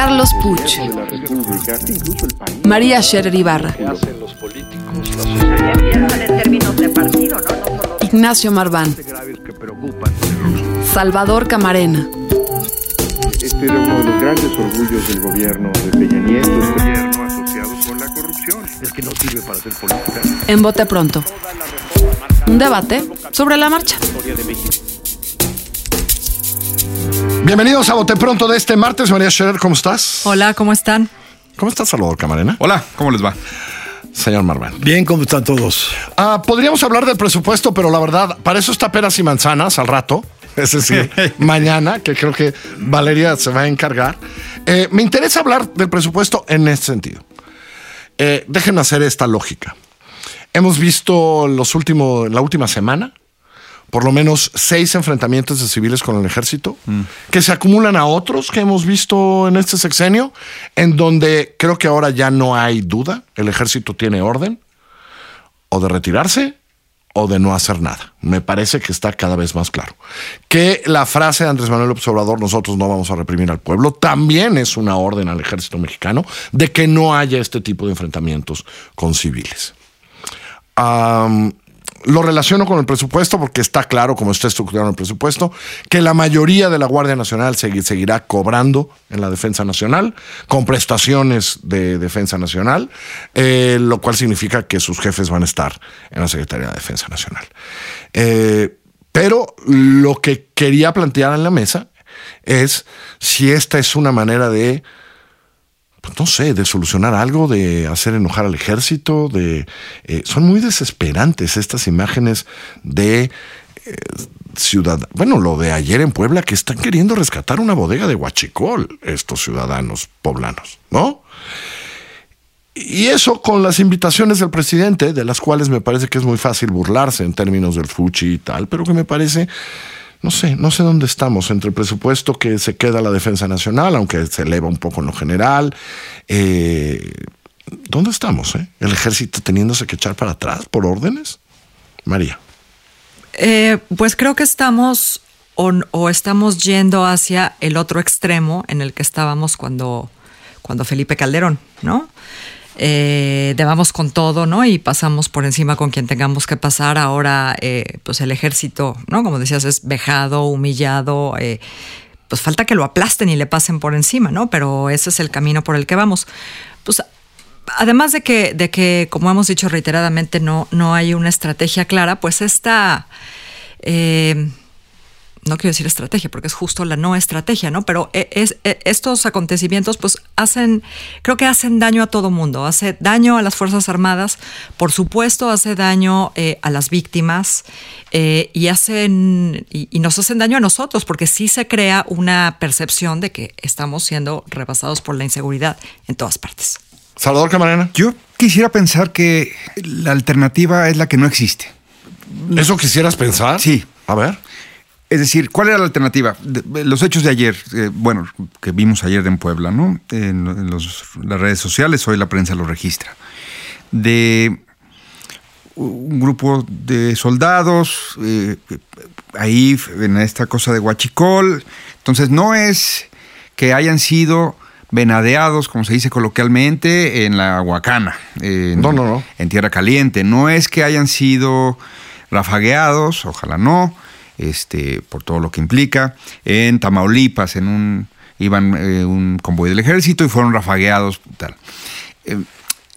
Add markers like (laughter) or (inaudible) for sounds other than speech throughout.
Carlos Puch. María Scherer Ibarra. Ignacio Marván. Salvador Camarena. Este era uno de los grandes orgullos del gobierno de Peña Nieto. Gobierno asociado con la corrupción. Es que no sirve para hacer política. En Bote Pronto. Un debate sobre la marcha. Bienvenidos a Bote Pronto de este martes. María Scherer, ¿cómo estás? Hola, ¿cómo están? ¿Cómo estás, Salvador Camarena? Hola, ¿cómo les va? Señor Marván. Bien, ¿cómo están todos? Ah, podríamos hablar del presupuesto, pero la verdad, para eso está peras y manzanas al rato. (laughs) Es decir, (laughs) mañana, que creo que Valeria se va a encargar. Eh, me interesa hablar del presupuesto en este sentido. Eh, déjenme hacer esta lógica. Hemos visto los últimos, la última semana por lo menos seis enfrentamientos de civiles con el ejército, que se acumulan a otros que hemos visto en este sexenio, en donde creo que ahora ya no hay duda, el ejército tiene orden o de retirarse o de no hacer nada. Me parece que está cada vez más claro. Que la frase de Andrés Manuel Observador, nosotros no vamos a reprimir al pueblo, también es una orden al ejército mexicano de que no haya este tipo de enfrentamientos con civiles. Um, lo relaciono con el presupuesto porque está claro, como está estructurado el presupuesto, que la mayoría de la Guardia Nacional seguirá cobrando en la Defensa Nacional, con prestaciones de Defensa Nacional, eh, lo cual significa que sus jefes van a estar en la Secretaría de Defensa Nacional. Eh, pero lo que quería plantear en la mesa es si esta es una manera de no sé, de solucionar algo, de hacer enojar al ejército, de eh, son muy desesperantes estas imágenes de eh, ciudad, bueno, lo de ayer en Puebla que están queriendo rescatar una bodega de Huachicol estos ciudadanos poblanos, ¿no? Y eso con las invitaciones del presidente, de las cuales me parece que es muy fácil burlarse en términos del fuchi y tal, pero que me parece no sé, no sé dónde estamos entre el presupuesto que se queda la defensa nacional, aunque se eleva un poco en lo general. Eh, ¿Dónde estamos? Eh? ¿El ejército teniéndose que echar para atrás por órdenes? María. Eh, pues creo que estamos o, o, estamos yendo hacia el otro extremo en el que estábamos cuando, cuando Felipe Calderón, ¿no? Eh, debamos con todo, ¿no? Y pasamos por encima con quien tengamos que pasar. Ahora, eh, pues el ejército, ¿no? Como decías, es vejado, humillado. Eh, pues falta que lo aplasten y le pasen por encima, ¿no? Pero ese es el camino por el que vamos. Pues además de que, de que como hemos dicho reiteradamente, no, no hay una estrategia clara, pues esta. Eh, no quiero decir estrategia, porque es justo la no estrategia, ¿no? Pero es, estos acontecimientos, pues hacen, creo que hacen daño a todo mundo, hace daño a las Fuerzas Armadas, por supuesto hace daño eh, a las víctimas eh, y hacen, y, y, nos hacen daño a nosotros, porque sí se crea una percepción de que estamos siendo rebasados por la inseguridad en todas partes. Salvador Camarena. Yo quisiera pensar que la alternativa es la que no existe. ¿Eso quisieras pensar? Sí. A ver. Es decir, ¿cuál era la alternativa? De, los hechos de ayer, eh, bueno, que vimos ayer en Puebla, ¿no? En, en los, las redes sociales, hoy la prensa lo registra. De un grupo de soldados, eh, ahí en esta cosa de Huachicol. Entonces, no es que hayan sido venadeados, como se dice coloquialmente, en la Huacana. En, no, no, no. En Tierra Caliente. No es que hayan sido rafagueados, ojalá no este, por todo lo que implica. En Tamaulipas, en un iban eh, un convoy del ejército y fueron rafagueados. Tal. Eh,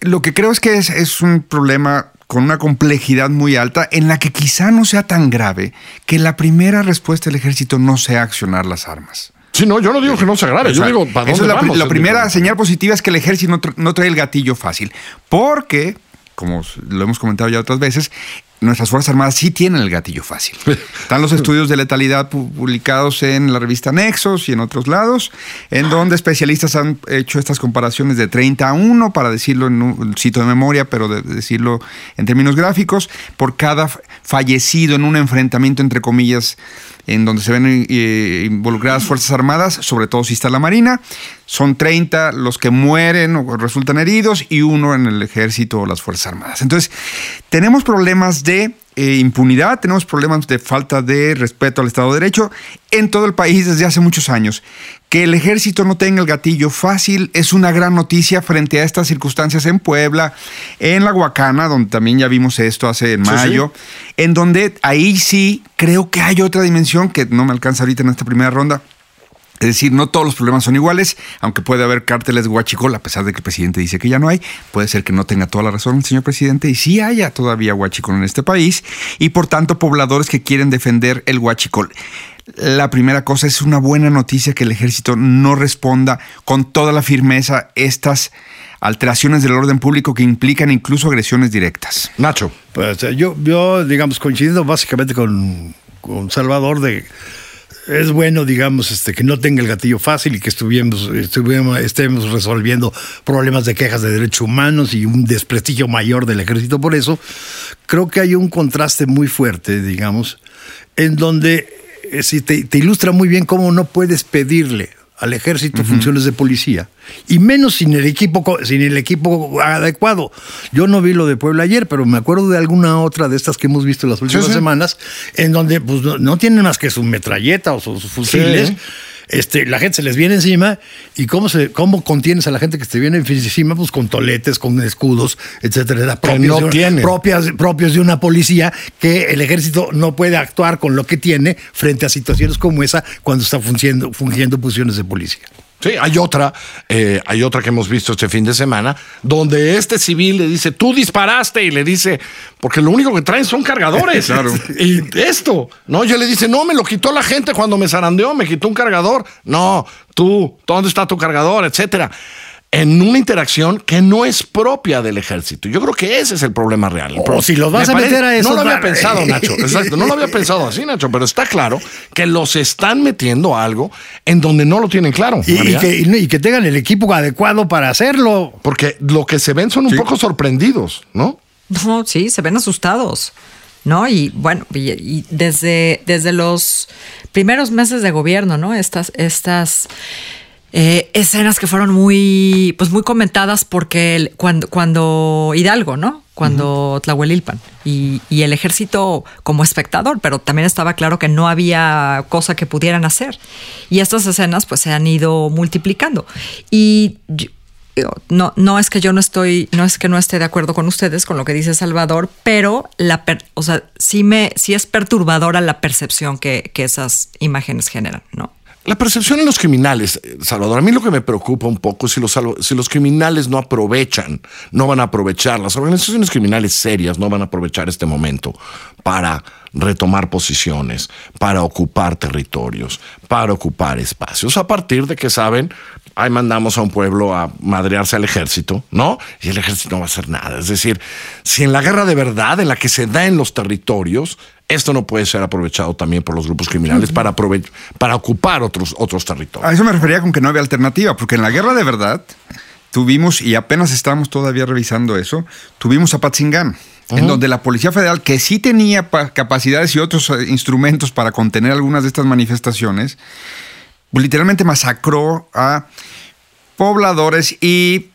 lo que creo es que es, es, un problema con una complejidad muy alta en la que quizá no sea tan grave que la primera respuesta del ejército no sea accionar las armas. Sí, no, yo no digo que no sea grave, o sea, yo digo, ¿para dónde la, vamos? la primera señal positiva es que el ejército no, tra no trae el gatillo fácil, porque, como lo hemos comentado ya otras veces, nuestras Fuerzas Armadas sí tienen el gatillo fácil. (laughs) Están los estudios de letalidad publicados en la revista Nexos y en otros lados, en donde especialistas han hecho estas comparaciones de 30 a 1, para decirlo en un sitio de memoria, pero de decirlo en términos gráficos, por cada fallecido en un enfrentamiento, entre comillas, en donde se ven eh, involucradas Fuerzas Armadas, sobre todo si está la Marina. Son 30 los que mueren o resultan heridos y uno en el ejército o las Fuerzas Armadas. Entonces, tenemos problemas de eh, impunidad, tenemos problemas de falta de respeto al Estado de Derecho en todo el país desde hace muchos años. Que el ejército no tenga el gatillo fácil es una gran noticia frente a estas circunstancias en Puebla, en La Huacana, donde también ya vimos esto hace en mayo, en donde ahí sí creo que hay otra dimensión que no me alcanza ahorita en esta primera ronda es decir, no todos los problemas son iguales, aunque puede haber cárteles guachicol, a pesar de que el presidente dice que ya no hay. Puede ser que no tenga toda la razón el señor presidente y sí haya todavía guachicol en este país y por tanto pobladores que quieren defender el guachicol. La primera cosa es una buena noticia que el ejército no responda con toda la firmeza estas alteraciones del orden público que implican incluso agresiones directas. Nacho. Pues yo, yo digamos, coincidiendo básicamente con, con Salvador de es bueno, digamos, este, que no tenga el gatillo fácil y que estuvimos, estemos resolviendo problemas de quejas de derechos humanos y un desprestigio mayor del ejército por eso. Creo que hay un contraste muy fuerte, digamos, en donde eh, si te, te ilustra muy bien cómo no puedes pedirle al ejército funciones de policía y menos sin el equipo sin el equipo adecuado. Yo no vi lo de Puebla ayer, pero me acuerdo de alguna otra de estas que hemos visto las últimas semanas en donde pues no, tienen más que su metralleta o sus fusiles este, la gente se les viene encima y cómo, se, cómo contienes a la gente que te viene encima, pues con toletes, con escudos, etcétera, propios, no de, propias, propios de una policía que el ejército no puede actuar con lo que tiene frente a situaciones como esa cuando está fungiendo, fungiendo posiciones de policía. Sí, hay otra, eh, hay otra que hemos visto este fin de semana, donde este civil le dice, tú disparaste, y le dice, porque lo único que traen son cargadores. (laughs) claro. Y esto, ¿no? Yo le dice, no, me lo quitó la gente cuando me zarandeó, me quitó un cargador. No, tú, ¿dónde está tu cargador? Etcétera en una interacción que no es propia del ejército. Yo creo que ese es el problema real. O si los vas a meter a eso. No lo había pensado, (laughs) Nacho. Exacto, no lo había pensado así, Nacho, pero está claro que los están metiendo a algo en donde no lo tienen claro. Y, que, tengan el equipo adecuado para hacerlo. Porque lo que se ven son un poco sorprendidos, ¿no? No, sí, se ven asustados. ¿no? Y bueno, y, desde, desde los primeros meses de gobierno, ¿no? Estas, estas eh, escenas que fueron muy, pues muy comentadas porque cuando, cuando Hidalgo, ¿no? Cuando Tlahuelilpan y, y, el ejército como espectador, pero también estaba claro que no había cosa que pudieran hacer. Y estas escenas pues se han ido multiplicando. Y no, no es que yo no estoy, no es que no esté de acuerdo con ustedes con lo que dice Salvador, pero la o sea, sí me, sí es perturbadora la percepción que, que esas imágenes generan, ¿no? La percepción en los criminales, eh, Salvador, a mí lo que me preocupa un poco es si los, si los criminales no aprovechan, no van a aprovechar, las organizaciones criminales serias no van a aprovechar este momento para retomar posiciones, para ocupar territorios, para ocupar espacios, a partir de que saben, ahí mandamos a un pueblo a madrearse al ejército, ¿no? Y el ejército no va a hacer nada. Es decir, si en la guerra de verdad, en la que se da en los territorios, esto no puede ser aprovechado también por los grupos criminales para, para ocupar otros, otros territorios. A eso me refería con que no había alternativa, porque en la guerra de verdad tuvimos, y apenas estamos todavía revisando eso, tuvimos a Patzingán. En donde la Policía Federal, que sí tenía capacidades y otros eh, instrumentos para contener algunas de estas manifestaciones, literalmente masacró a pobladores y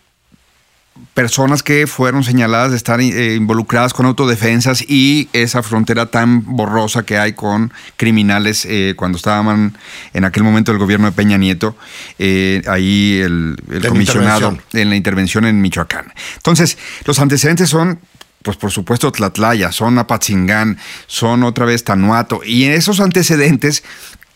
personas que fueron señaladas de estar eh, involucradas con autodefensas y esa frontera tan borrosa que hay con criminales eh, cuando estaban en aquel momento el gobierno de Peña Nieto, eh, ahí el, comisionado en la intervención en Michoacán. Entonces, los antecedentes son pues por supuesto Tlatlaya, son Apatzingán, son otra vez Tanuato, y esos antecedentes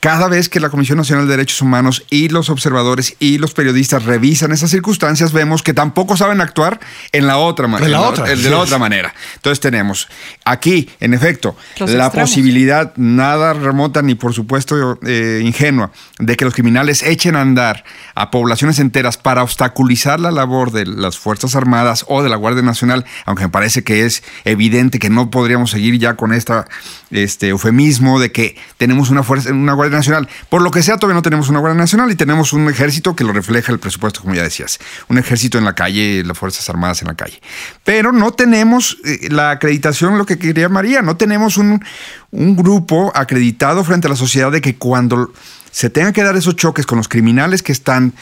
cada vez que la Comisión Nacional de Derechos Humanos y los observadores y los periodistas revisan esas circunstancias, vemos que tampoco saben actuar en la otra manera. En la otra, de sí. la otra manera. Entonces tenemos aquí, en efecto, Los la extremos. posibilidad nada remota ni por supuesto eh, ingenua de que los criminales echen a andar a poblaciones enteras para obstaculizar la labor de las Fuerzas Armadas o de la Guardia Nacional, aunque me parece que es evidente que no podríamos seguir ya con esta, este eufemismo de que tenemos una fuerza, una Guardia Nacional. Por lo que sea, todavía no tenemos una Guardia Nacional y tenemos un ejército que lo refleja el presupuesto, como ya decías. Un ejército en la calle, las Fuerzas Armadas en la calle. Pero no tenemos eh, la acreditación, lo que quería María, no tenemos un, un grupo acreditado frente a la sociedad de que cuando se tengan que dar esos choques con los criminales que están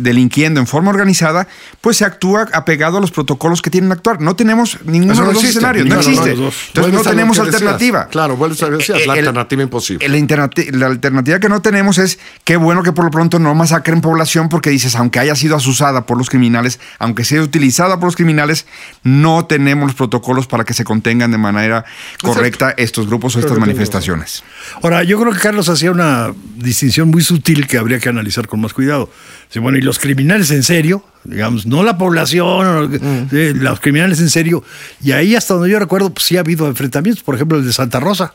delinquiendo en forma organizada, pues se actúa apegado a los protocolos que tienen que actuar. No tenemos ninguno Eso de no los dos existe. escenarios, no existe. no, dos. Entonces no tenemos decías. alternativa. Claro, vuelves a que decías, la El- alternativa imposible. La, alternati- la alternativa que no tenemos es qué bueno que por lo pronto no masacren población porque dices, aunque haya sido asusada por los criminales, aunque sea utilizada por los criminales, no tenemos los protocolos para que se contengan de manera correcta estos grupos o estas manifestaciones. Ahora, yo creo que Carlos hacía una distinción muy sutil que habría que analizar con más cuidado. Dice, bueno, y los criminales en serio, digamos, no la población, o- sí, los criminales en serio. Y ahí, hasta donde yo recuerdo, pues sí ha habido enfrentamientos, por ejemplo, el de Santa Rosa.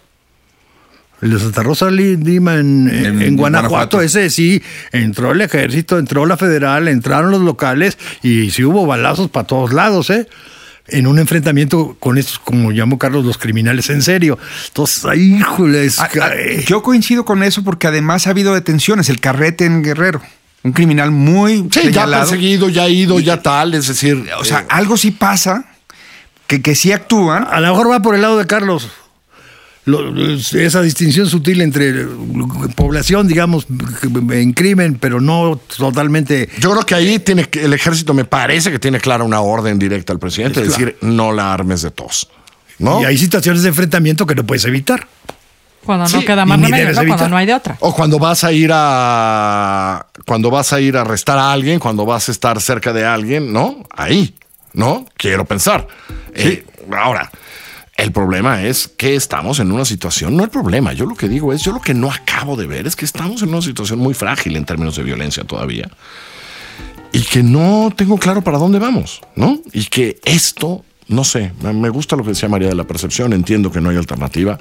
El de Santa Rosa Li- Lima en, en- En en Guanajuato, Guanajuato. ese sí, entró el ejército, entró la federal, entraron los locales y sí hubo balazos para todos lados, ¿eh? En un enfrentamiento con estos, como llamó Carlos, los criminales en serio. Entonces, ay, híjole, es Ah, ah, Yo coincido con eso porque además ha habido detenciones. El carrete en Guerrero, un criminal muy Sí, ya perseguido, ya ido, ya tal, es decir, O sea, eh, algo sí pasa, que, que sí actúan. A lo mejor va por el lado de Carlos. Lo- esa distinción sutil entre población, digamos, en crimen, pero no totalmente. yo creo que ahí tiene que, el ejército me parece que tiene clara una orden directa al presidente, Es es decir, no la armes de tos. ¿No? Y hay situaciones de enfrentamiento que no puedes evitar. Cuando Sí, no queda y más remedio, ¿no? Cuando no hay de otra. O cuando vas a ir a. Cuando vas a ir a arrestar a alguien, cuando vas a estar cerca de alguien, ¿no? Ahí, ¿no? Quiero pensar. Eh, ahora, el problema es que estamos en una situación, no el problema, yo lo que digo es, yo lo que no acabo de ver es que estamos en una situación muy frágil en términos de violencia todavía. Y que no tengo claro para dónde vamos, ¿no? Y que esto, no sé, me gusta lo que decía María de la percepción, entiendo que no hay alternativa.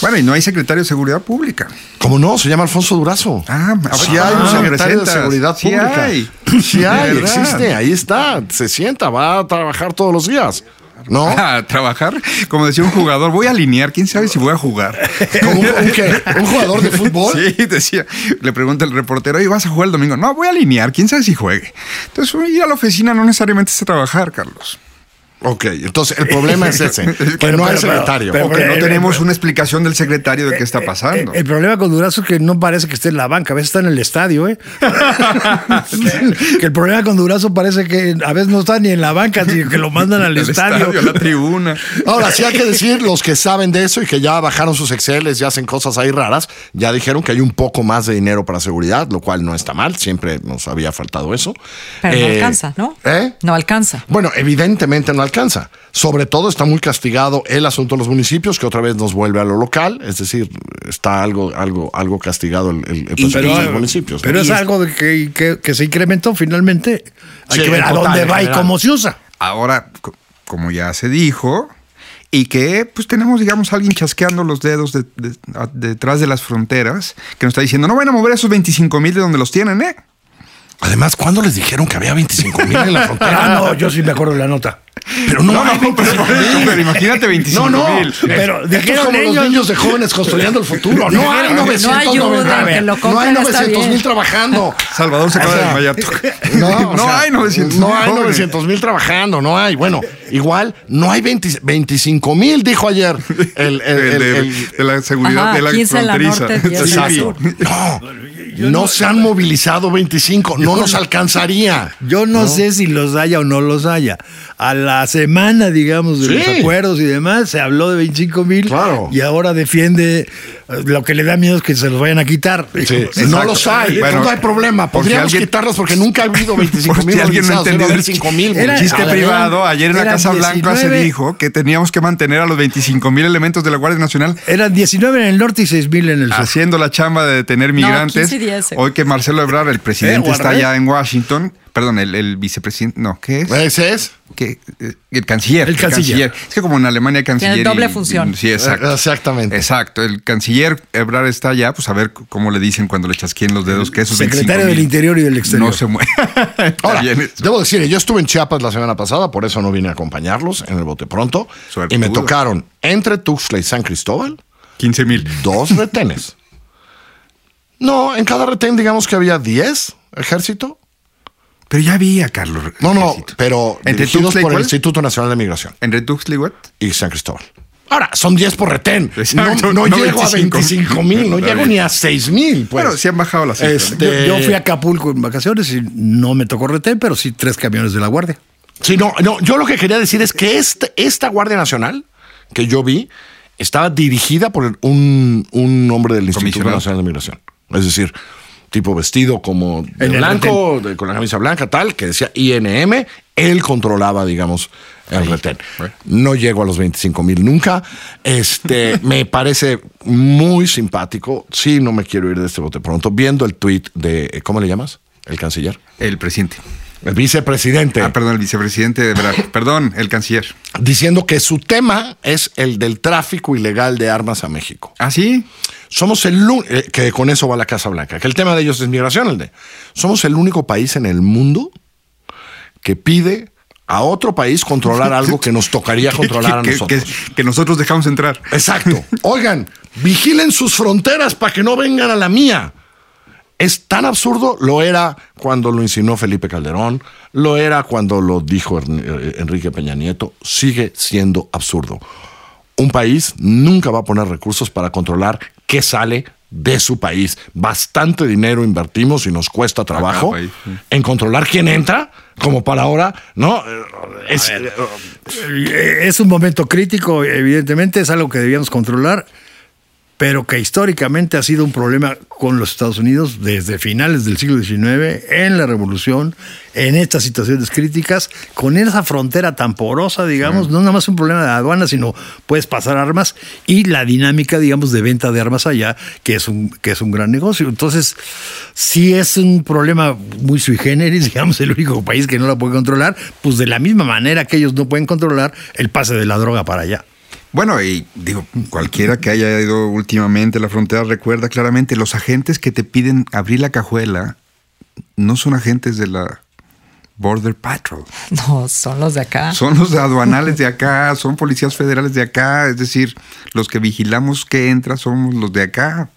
Bueno, y no hay secretario de Seguridad Pública. ¿Cómo no? Se llama Alfonso Durazo. Ah, sí hay un ah, secretario de seguridad Sí pública. hay. (clears throat) Sí hay, existe, ahí está. Se sienta, va a trabajar todos los días. ¿No? (laughs) A trabajar, como decía un jugador, voy a alinear, quién sabe si voy a jugar. (laughs) ¿Como un, un qué? ¿Un jugador de fútbol? (laughs) Sí, decía, le pregunta el reportero, ¿y vas a jugar el domingo? No, voy a alinear, quién sabe si juegue. Entonces, ir a la oficina no necesariamente es a trabajar, Carlos. Ok, entonces el problema es (laughs) ese, que Pero, no hay pero, secretario. pero, o que no eh, tenemos eh, una explicación del secretario de qué está pasando. Eh, El problema con Durazo es que no parece que esté en la banca, a veces está en el estadio, ¿eh? (laughs) que el problema con Durazo parece que a veces no está ni en la banca, sino que lo mandan al (laughs) El estadio. a la tribuna. Ahora, sí hay que decir, los que saben de eso y que ya bajaron sus Exceles y hacen cosas ahí raras, ya dijeron que hay un poco más de dinero para seguridad, lo cual no está mal, siempre nos había faltado eso. Pero no Eh, alcanza, ¿no? ¿Eh? No alcanza. Bueno, evidentemente no alcanza. Sobre todo está muy castigado el asunto de los municipios, que otra vez nos vuelve a lo local, es decir, está algo, algo, algo castigado el, el- el presupuesto Pero, de los municipios. ¿no? pero es algo de que, que- que se incrementó finalmente. Hay Sí, que ver a total, dónde va y cómo se usa. Ahora, co- como ya se dijo, y que pues tenemos, digamos, alguien chasqueando los dedos de- de- a- detrás de las fronteras, que nos está diciendo, no van a mover esos 25 mil de donde los tienen, ¿eh? Además, ¿cuándo les dijeron que había 25 mil en la frontera? Ah, no, yo sí me acuerdo de la nota. Pero no, hay (laughs) pero, 25 por eso, mil. pero imagínate 25 No, no, mil. Pero dijeron como ellos- los niños de jóvenes construyendo el futuro. No hay No 990 ayuden, mil. No hay compren, está 900 mil trabajando. (laughs) Salvador se acaba O sea, de desmayar. (laughs) No, o No sea, hay 900 No mil hay jóvenes. 900 mil trabajando, no hay. Bueno, igual no hay 20 25 mil, dijo ayer el, el- El el- de, el- de la seguridad Ajá, de la 15 en la fronteriza. norte, 10 en No, no, se han movilizado 25, no nos alcanzaría. Yo no, sé si los haya o no los haya. A la semana, digamos, de Sí. los acuerdos y demás, se habló de 25 mil Claro. y ahora defiende eh, lo que le da miedo es que se los vayan a quitar. Sí, (laughs) no los hay, Bueno, no hay problema. Podríamos alguien- quitarlos porque nunca ha habido 25 (laughs) Por mil si alguien no entendió el 5 mil. Era- Chiste privado, ayer en la Casa Blanca se 19. dijo que teníamos que mantener a los 25 mil elementos de la Guardia Nacional Eran 19 en el norte y 6 mil en el sur. haciendo la chamba de detener migrantes. 15 y 10. Hoy que Marcelo Ebrard, el presidente, Eh, está allá en Washington. Perdón, el, el vicepresidente. No, ¿qué es? Ese es. ¿Qué? Eh, El canciller. El canciller. Es que como en Alemania canciller. Tiene doble y- función. Sí, exacto. Eh, exactamente. Exacto. El canciller Ebrard está allá, pues a ver cómo le dicen cuando le chasqueen los dedos que esos Secretario 25,000 del Interior y del Exterior. No se mueve. (laughs) Ahora, debo decir, yo estuve en Chiapas la semana pasada, por eso no vine a acompañarlos en el bote pronto. Y me tocaron entre Tuxtla y San Cristóbal 15 mil. dos retenes. (laughs) No, en cada retén digamos que había 10 ejército. Pero ya había, Carlos. No, no, ejército. pero ¿Entre dirigidos por el? Instituto Nacional de Migración ¿Entre Tuxtla y what? y San Cristóbal. Ahora, son 10 por retén. Exacto, no no no llego a 25. 25 mil, no (laughs) llego ni a 6 mil. Pues. Bueno, sí han bajado las cifras. Este- Yo, yo fui a Acapulco en vacaciones y no me tocó retén, pero sí tres camiones de la Guardia. Sí, no, no, yo lo que quería decir es que este- esta Guardia Nacional que yo vi estaba dirigida por un, un hombre del Instituto. Nacional de Migración. Es decir, tipo vestido como de En el blanco, de- con la camisa blanca, tal, que decía INM, él controlaba, digamos, el retén. No llego a los 25 mil nunca. Este, (laughs) me parece muy simpático. Sí, no me quiero ir de este bote pronto. Viendo el tweet de, ¿cómo le llamas? El canciller. El presidente. El vicepresidente. Ah, perdón, el vicepresidente de Ebrard. (coughs) Perdón, el canciller. diciendo que su tema es el del tráfico ilegal de armas a México. ¿Ah, sí? Somos el eh, que con eso va la Casa Blanca, que el tema de ellos es migración, el de somos el único país en el mundo que pide a otro país controlar (laughs) algo que nos tocaría controlar a nosotros. que- que nosotros dejamos entrar. Exacto. (laughs) Oigan, vigilen sus fronteras para que no vengan a la mía. Es tan absurdo, lo era cuando lo insinuó Felipe Calderón, lo era cuando lo dijo eh, Enrique Peña Nieto, sigue siendo absurdo. Un país nunca va a poner recursos para controlar qué sale de su país. Bastante dinero invertimos y nos cuesta trabajo país, sí. en controlar quién entra, como para ahora, ¿no? Eh, Es, eh, Eh, Es un momento crítico, evidentemente, es algo que debíamos controlar, pero que históricamente ha sido un problema con los Estados Unidos desde finales del siglo XIX, en la revolución, en estas situaciones críticas, con esa frontera tan porosa, digamos, no nada más un problema de aduana, sino puedes pasar armas y la dinámica, digamos, de venta de armas allá, que es un, que es un gran negocio. Entonces, sí es un problema muy sui generis, (laughs) digamos, el único país que no la puede controlar, pues de la misma manera que ellos no pueden controlar el pase de la droga para allá. Bueno, y digo, cualquiera que haya ido últimamente a la frontera recuerda claramente, los agentes que te piden abrir la cajuela no son agentes de la Border Patrol. (laughs) No, son los de acá. Son los aduanales de acá, (laughs) son policías federales de acá, es decir, los que vigilamos que entra somos los de acá.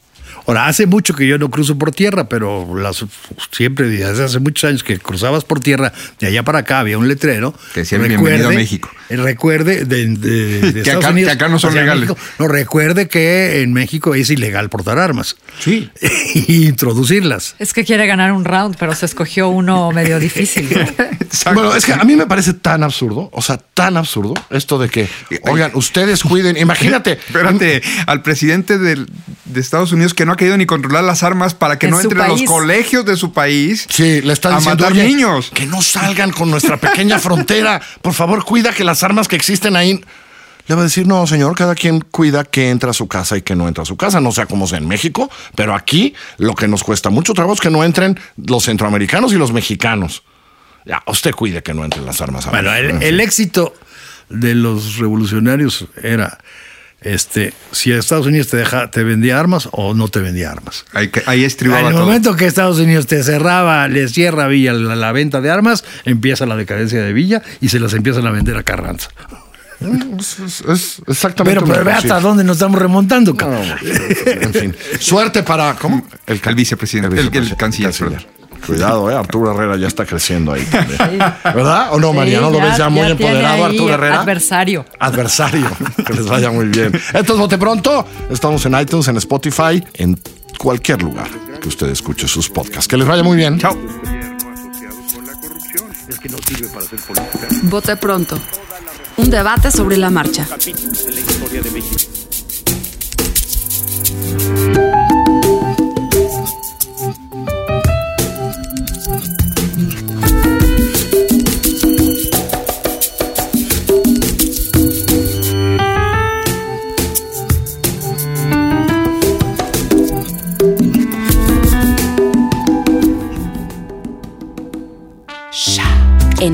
Ahora, hace mucho que yo no cruzo por tierra, pero las- siempre, desde hace muchos años que cruzabas por tierra, de allá para acá había un letrero. Que decía, "Bienvenido a México". eh, Recuerde de, de- de (laughs) Que Estados acá- Unidos que acá no son legales. México. no, recuerde que en México es ilegal portar armas. Sí. (laughs) y introducirlas. Es que quiere ganar un round, pero se escogió uno medio difícil. (laughs) ¿no? Bueno, es que a mí me parece tan absurdo, o sea, tan absurdo esto de que, oigan, ustedes cuiden, imagínate. Espérate, al presidente del- de Estados Unidos que no ha querido ni controlar las armas para que En no entren a los colegios de su país. Sí, le está a diciendo matar "Oye, niños. que no salgan con nuestra pequeña (laughs) frontera. Por favor, cuida que las armas que existen ahí. Le va a decir, no, señor, cada quien cuida que entra a su casa y que no entra a su casa. No sé cómo sea en México, pero aquí lo que nos cuesta mucho trabajo es que no entren los centroamericanos y los mexicanos. Ya, usted cuide que no entren las armas a Bueno, el éxito de los revolucionarios era este si Estados Unidos te deja, te vendía armas o no te vendía armas. Ahí, que- ahí estribaba En el todo. momento que Estados Unidos te cerraba, le cierra a Villa la, la venta de armas, empieza la decadencia de Villa y se las empiezan a vender a Carranza. Es, es- es exactamente. Pero, pero ve hasta dónde nos estamos remontando. No, cabrón. en fin. Suerte para. ¿Cómo? El vicepresidente, el- el canciller, Cuidado, eh. Arturo Herrera ya está creciendo ahí también. ¿Verdad? ¿O no, María? ¿No lo ves ya muy empoderado, Arturo Herrera? Adversario. Adversario. (laughs) que les vaya muy bien. Esto es Bote Pronto. Estamos en iTunes, en Spotify, en cualquier lugar que usted escuche sus podcasts. Que les vaya muy bien. Chao. Es que no sirve para hacer política. Vote pronto. Un debate sobre la marcha.